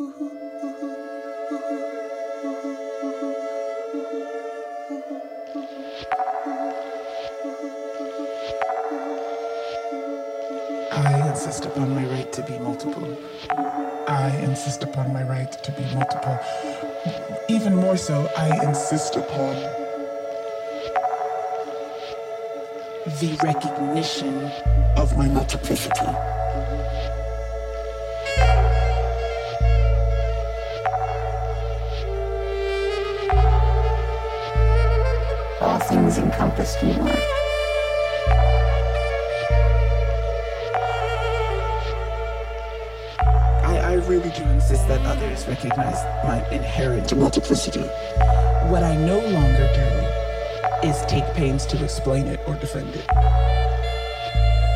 I insist upon my right to be multiple. I insist upon my right to be multiple. Even more so, I insist upon the recognition of my multiplicity. Things encompassed more. I, I really do insist that others recognize my inherent multiplicity. What I no longer do is take pains to explain it or defend it.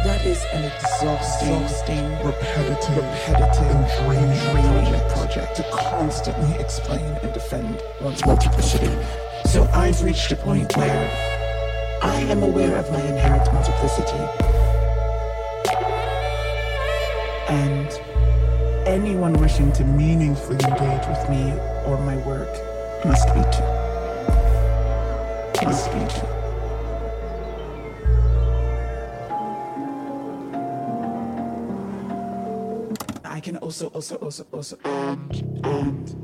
That is an exhausting, exhausting repetitive, repetitive, and draining, draining project to constantly explain and defend one's multiplicity. So I've reached a point where I am aware of my inherent multiplicity. And anyone wishing to meaningfully engage with me or my work must be too. Must be. I can also, also, also, also, and, and,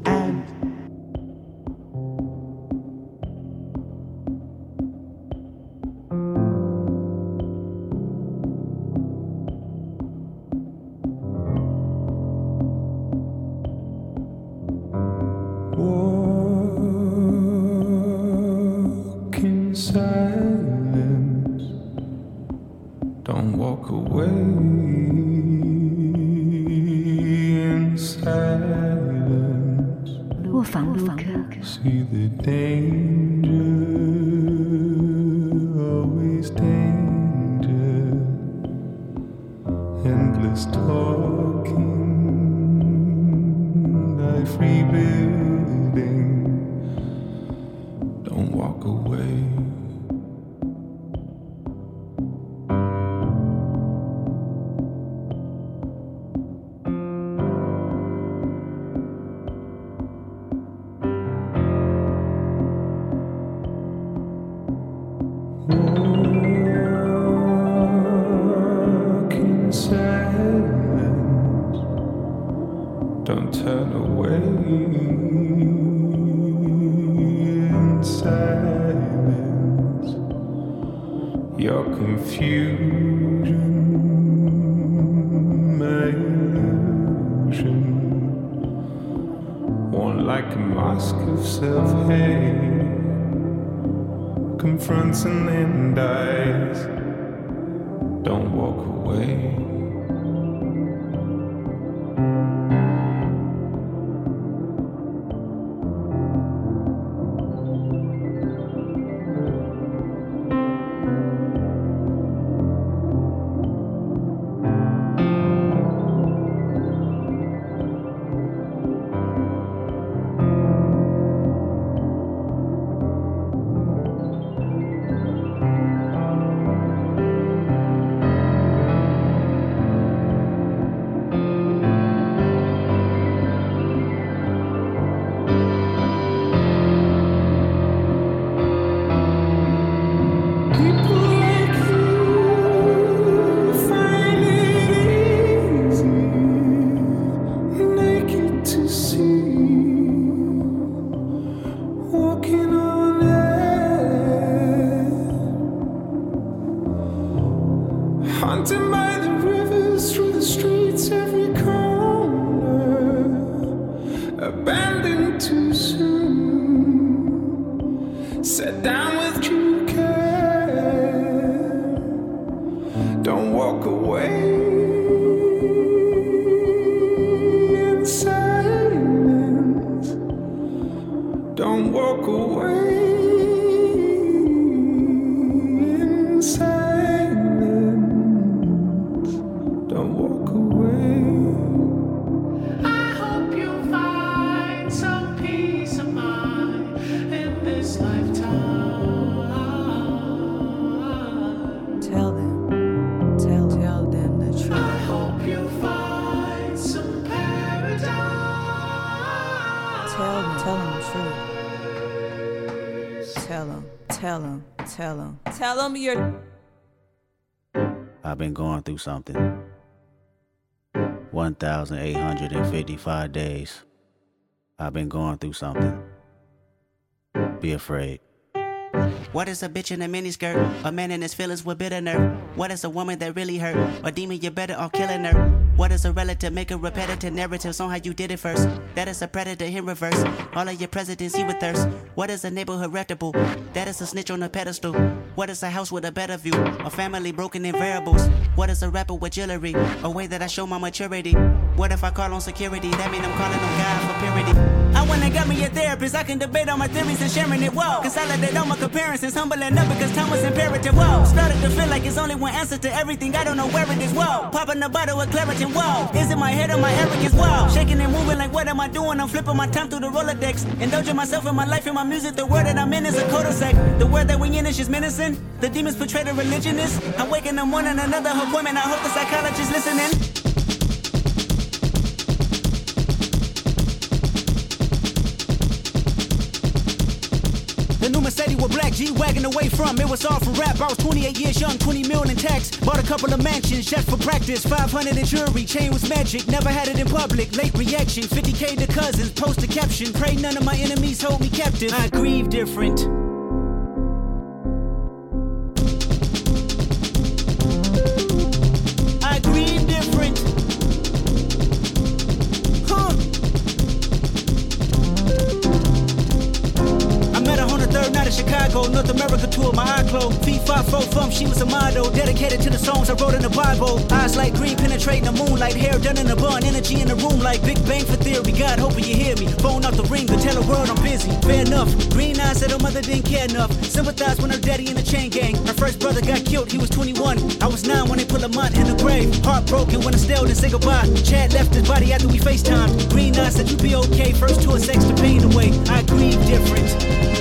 something. 1,855 days. I've been going through something. Be afraid. What is a bitch in a miniskirt? A man in his feelings with bitter nerve. What is a woman that really hurt? A demon, you better off killing her. What is a relative? Make a repetitive narrative on how you did it first. That is a predator in reverse. All of your presidents he with thirst. What is a neighborhood reputable? That is a snitch on a pedestal. What is a house with a better view? A family broken in variables. What is a rapper with jewelry? A way that I show my maturity. What if I call on security? That mean I'm calling on God for purity. I went and got me a therapist. I can debate all my theories and sharing it. Whoa. Consolidate all my comparisons. Humbling up because time was imperative. Whoa. Started to feel like it's only one answer to everything. I don't know where it is. Whoa. Popping a bottle with Claritin. Whoa. Is it my head or my arrogance? Whoa. Shaking and moving like what am I doing? I'm flipping my time through the Rolodex. Indulging myself in my life and my music. The world that I'm in is a cul-de-sac. The world that we in is just menacing. The demons portray the religionist. I wake in the morning, another appointment. I hope the psychologist listening. The new Mercedes with black G-Wagon away from. It was all for rap, I was 28 years young 20 million in tax, bought a couple of mansions Just for practice, 500 in jewelry. Chain was magic, never had it in public. Late reaction, 50k to cousins. Post a caption, pray none of my enemies hold me captive. I grieve different of oh, Chicago, North America tour, my eye closed. Feet five four from, she was a model, dedicated to the songs I wrote in the Bible. Eyes like green, penetrating the moonlight, hair done in a bun, energy in the room like Big Bang for theory. God, hoping you hear me. Phone out the ring, but tell the world I'm busy. Fair enough. Green eyes said her mother didn't care enough. Sympathize when her daddy in the chain gang. Her first brother got killed, he was 21. I was nine when they put Lamont in the grave. Heartbroken when I didn't say goodbye. Chad left his body after we FaceTimed. Green eyes said you'd be okay. First tour sex to pain away. I grieve different.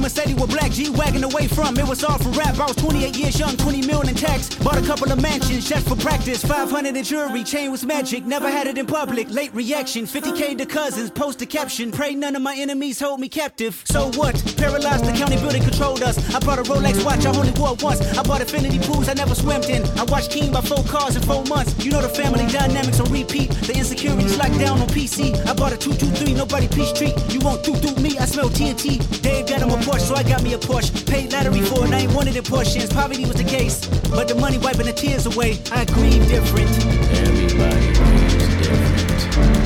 The new Mercedes with black G-Wagon away from. It was all for rap, I was 28 years young 20 million in tax, bought a couple of mansions Just for practice, 500 in jewelry Chain was magic, never had it in public. Late reaction, 50k to cousins Post a caption, pray none of my enemies hold me captive. So what? Paralyzed the county building controlled us. I bought a Rolex watch, I only wore once. I bought infinity pools I never swam in. I watched Keem buy four cars in four months. You know the family dynamics on repeat. The insecurities locked down on PC I bought a 223, nobody peace treat. You won't do do me, I smell TNT Dave got him a Porsche, so I got me a Porsche Paid lottery for it, I ain't wanted it portions Poverty was the case, but the money wiping the tears away I grieve different Everybody grieves different.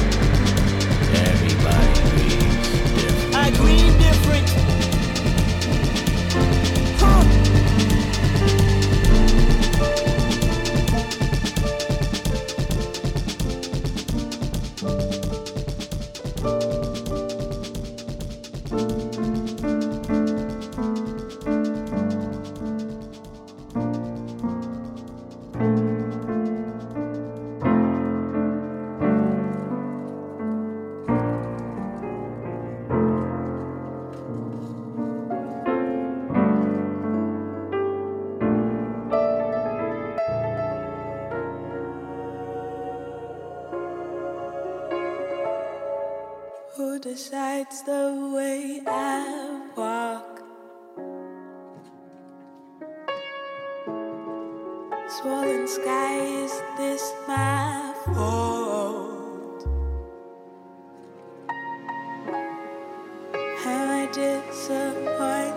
Everybody grieves different. I grieve different the way I walk? Swollen sky, is this my fault? Am I disappointing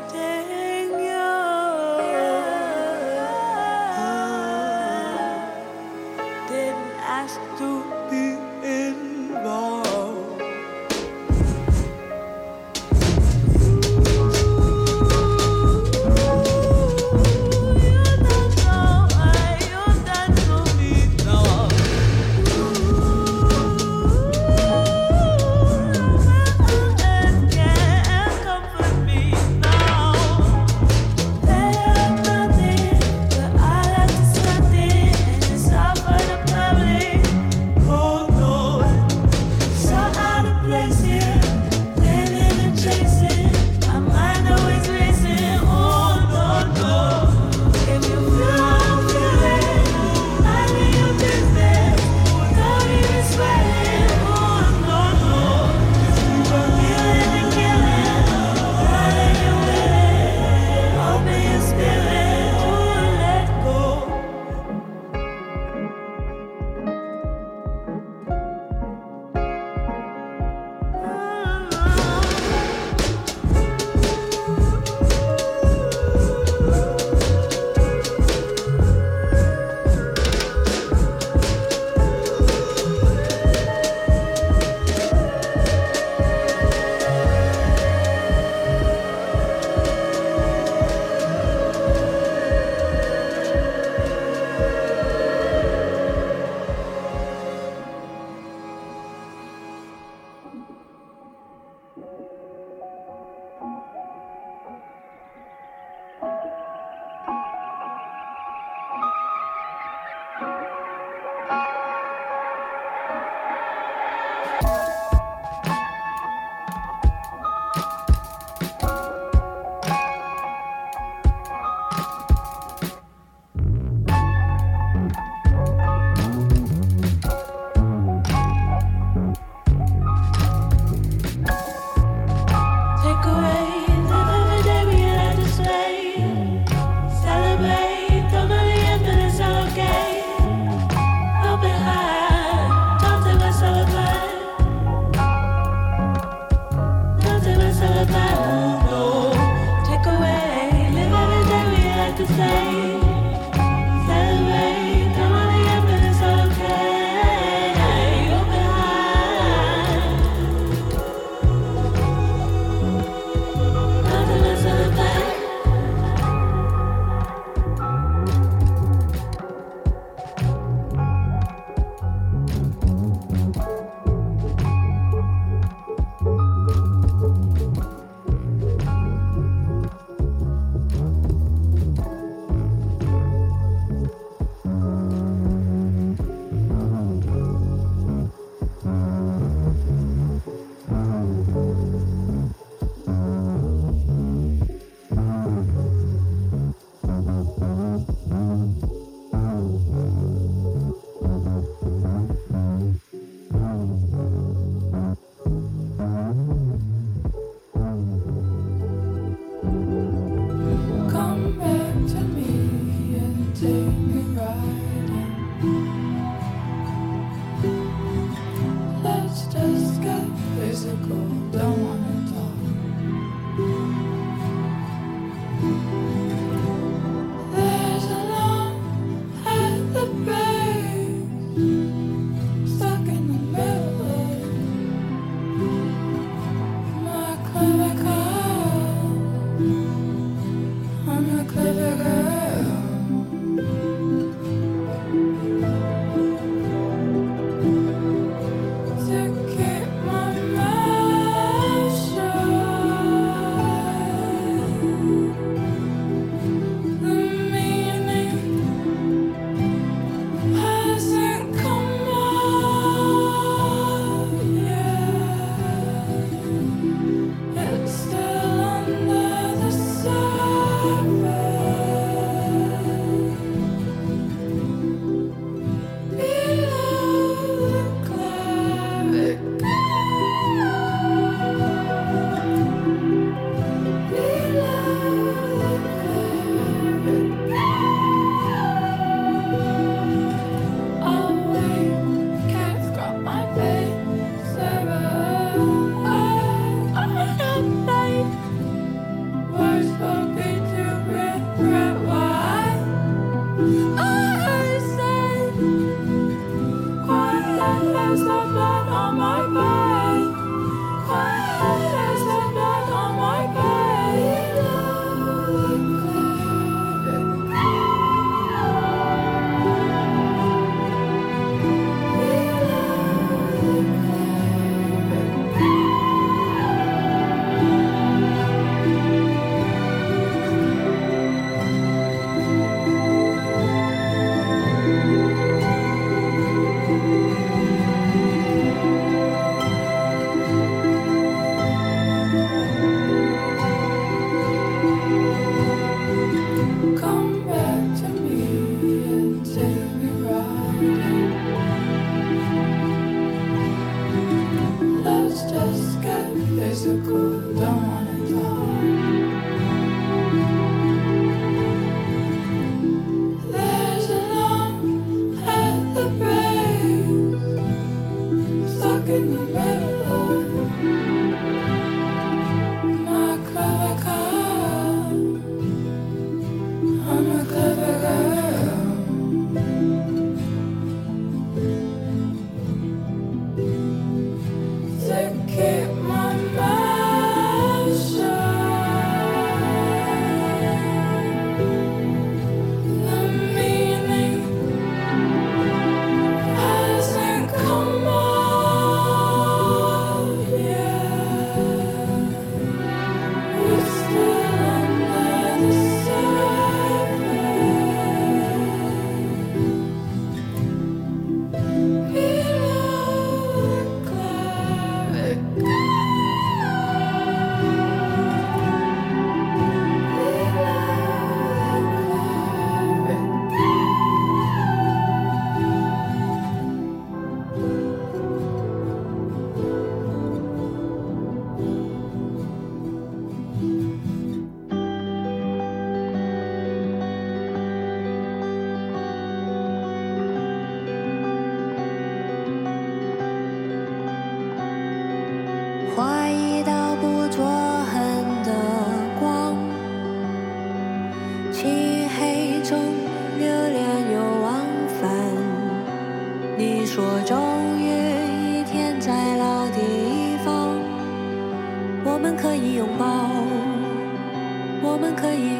我们可以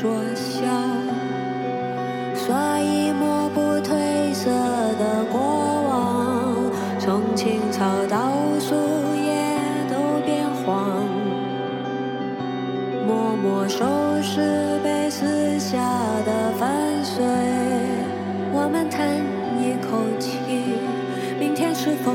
说笑，所以抹不褪色的过往，从青草到树叶都变黄，默默收拾被撕下的粉碎，我们叹一口气，明天是否。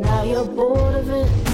Now you're bored of it.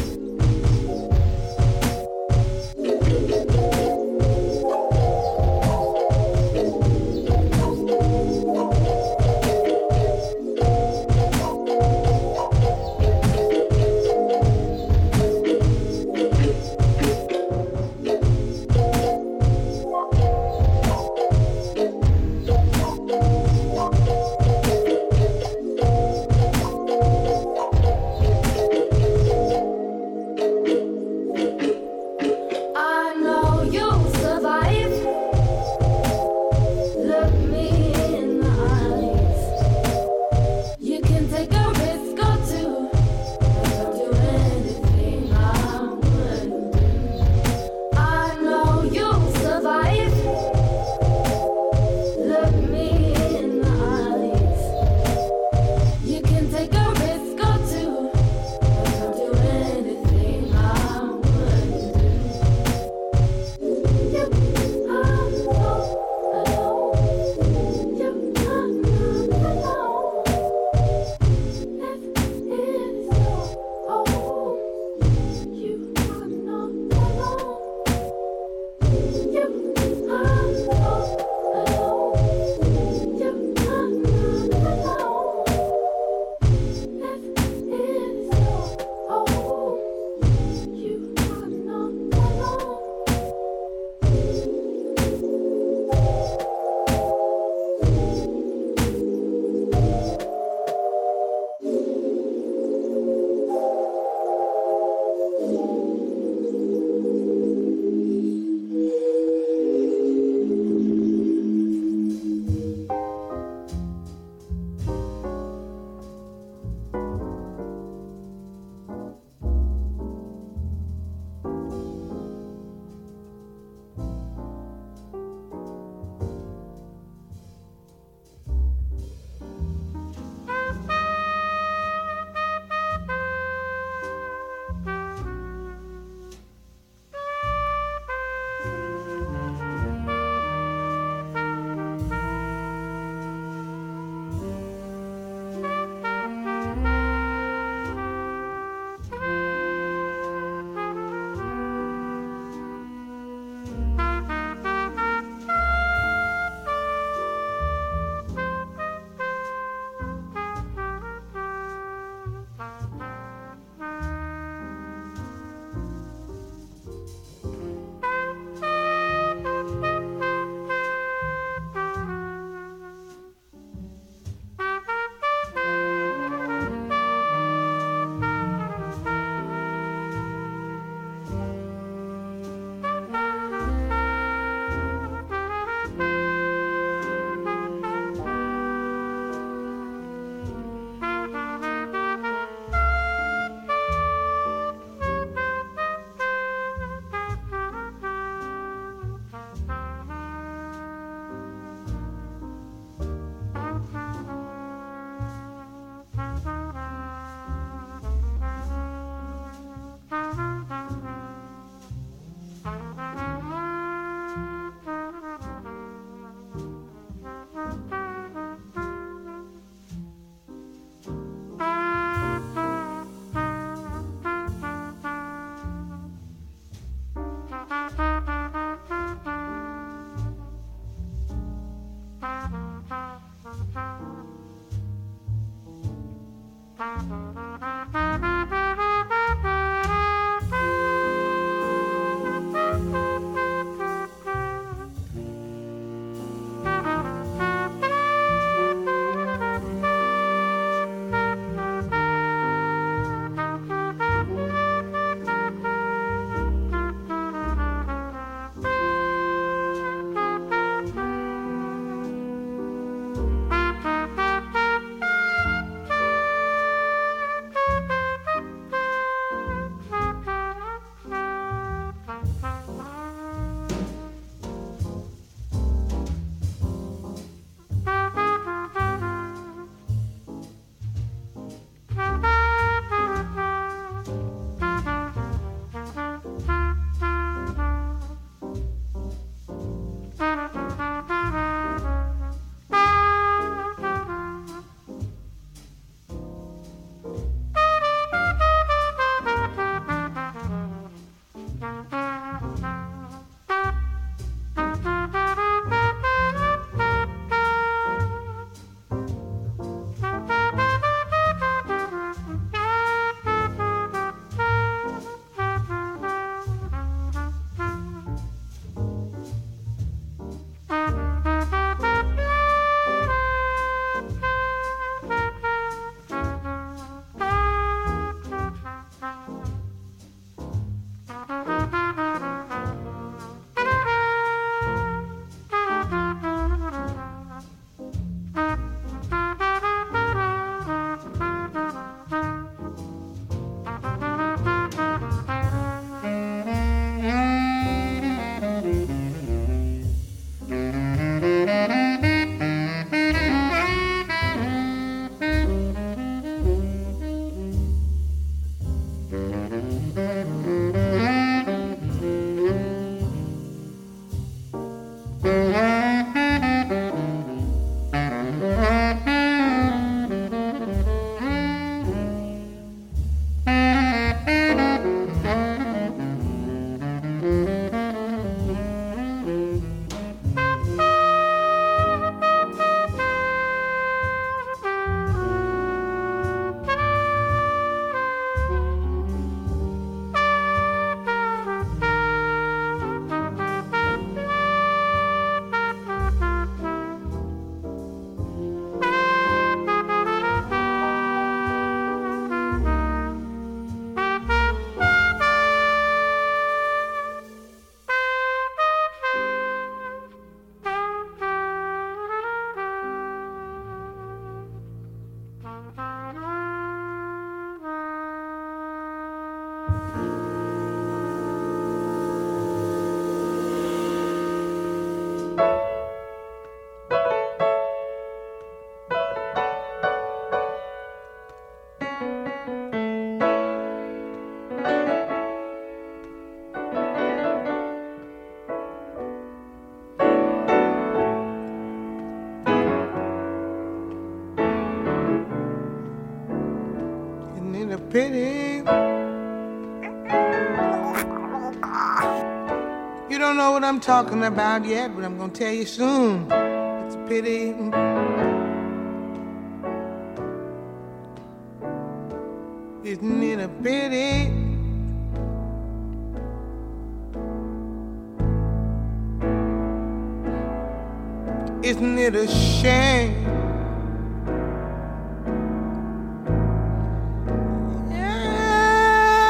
Talking about yet, but I'm gonna tell you soon. It's a pity. Isn't it a pity? Isn't it a shame? Yes,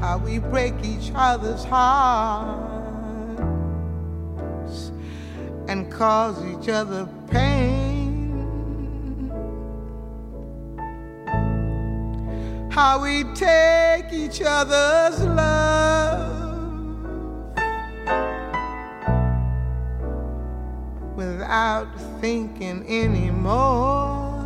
how we break each other's hearts cause each other pain. How we take each other's love without thinking anymore.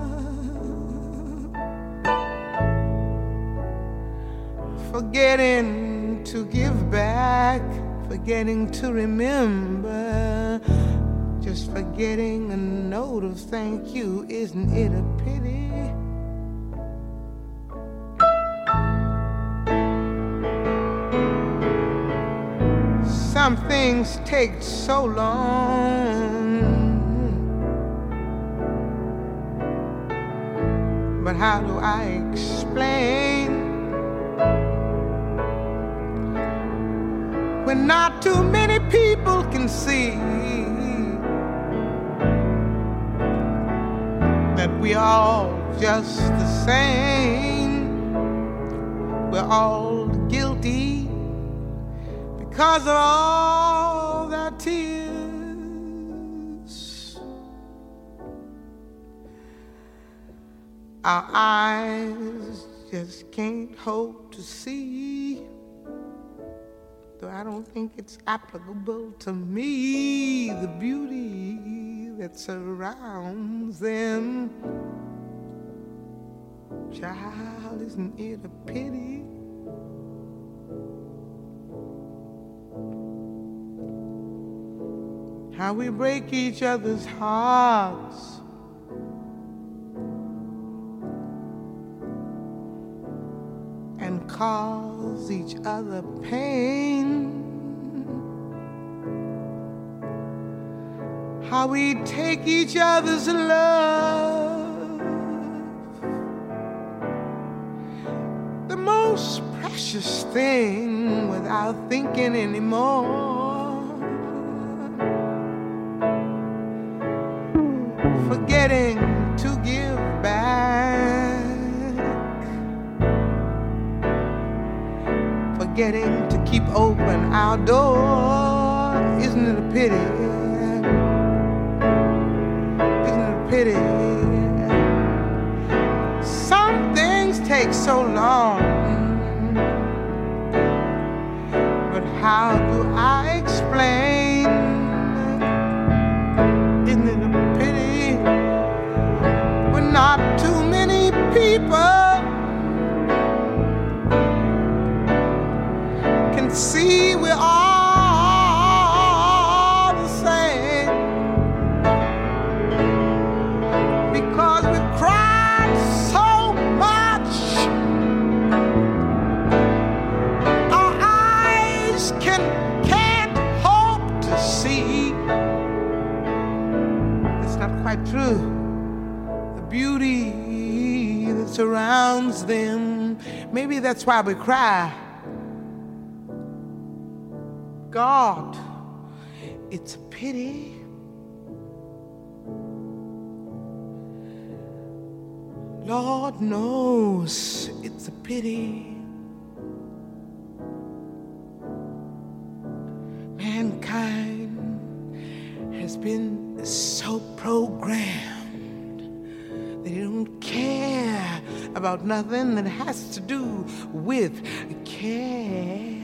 Forgetting to give back, forgetting to remember, just forgetting a note of thank you. Isn't it a pity? Some things take so long. But how do I explain when not too many people can see just the same? We're all guilty because of all their tears. Our eyes just can't hope to see. Though I don't think it's applicable to me, the beauty that surrounds them. Child, isn't it a pity? How we break each other's hearts. And cause each other pain. How we take each other's love. Most precious thing without thinking anymore. forgetting to give back, forgetting to keep open our door. Isn't it a pity? Isn't it a pity? Some things take so long, how maybe that's why we cry. God it's a pity. Lord knows it's a pity. Mankind has been so programmed they don't care about nothing that has to do with care.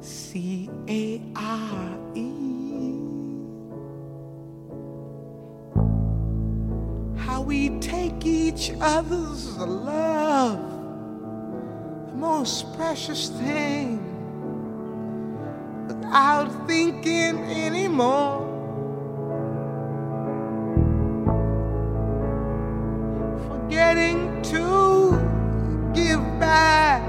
C A R E. How we take each other's love, the most precious thing, without thinking anymore. Forgetting to give back.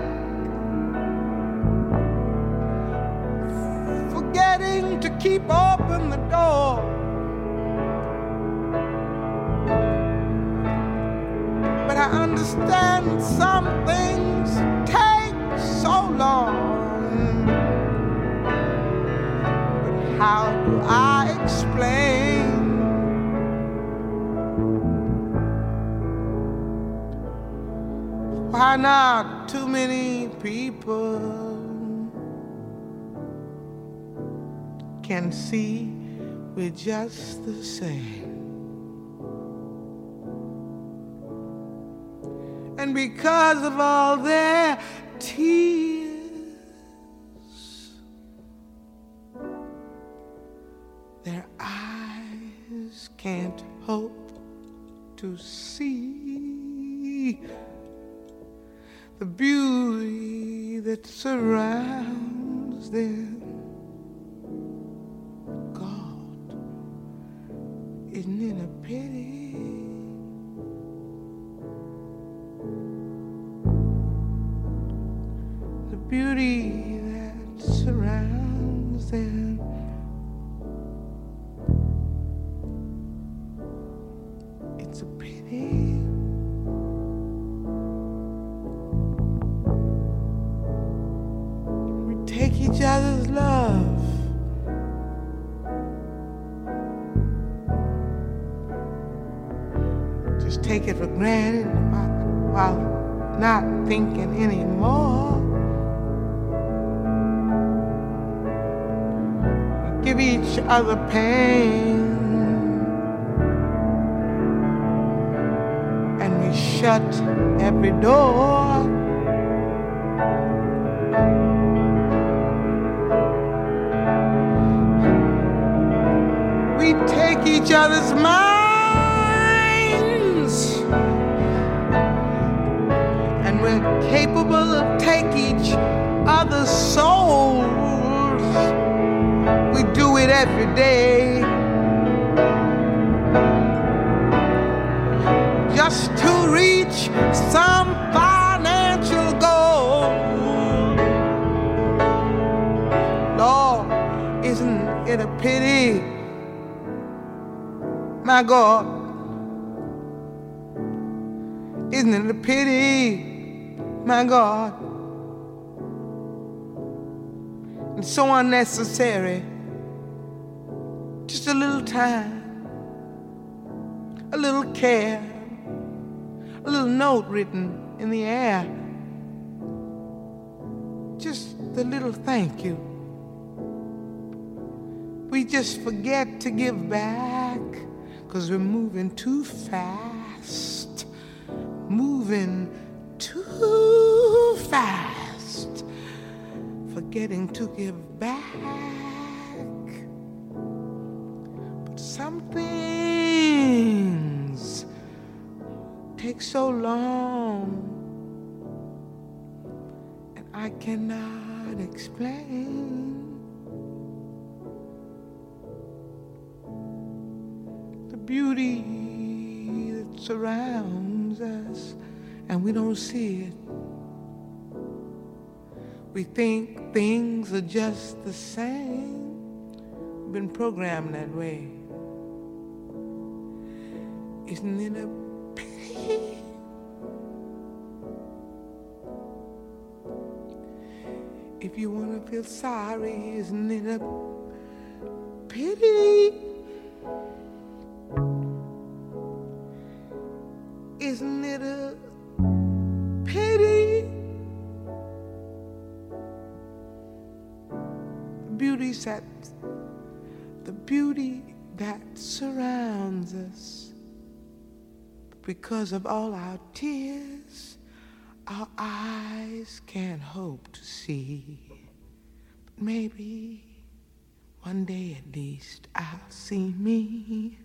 Forgetting to keep open the door. But I understand some things take so long. But how do I explain? Why not too many people can see we're just the same? And because of all their tears, their eyes can't hope to see the beauty that surrounds them. God, isn't it a pity? Take it for granted while, not thinking anymore. Give each other pain. And we shut every door. So unnecessary. Just a little time, a little care, a little note written in the air. Just the little thank you. We just forget to give back because we're moving too fast. Moving too fast. Forgetting to give back. But some things take so long, and I cannot explain. the beauty that surrounds us and we don't see it. We think things are just the same. We've been programmed that way. Isn't it a pity? If you want to feel sorry, isn't it a pity? Isn't it a pity? The beauty that the beauty that surrounds us. Because of all our tears our eyes can't hope to see. But maybe one day at least I'll see me.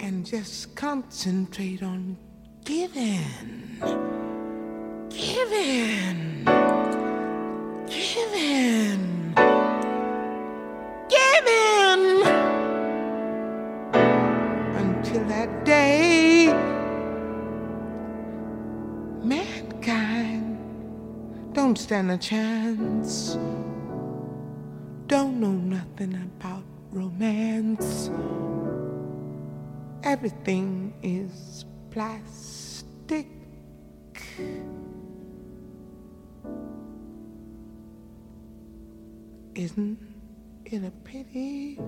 And just concentrate on giving, giving, giving that day mankind don't stand a chance, don't know nothing about romance. Everything is plastic. Isn't it a pity?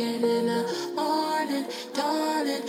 in the morning, darling?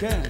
Say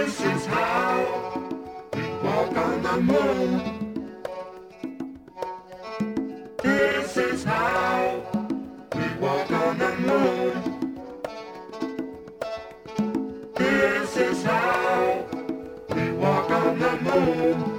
This is how we walk on the moon. This is how we walk on the moon. This is how we walk on the moon.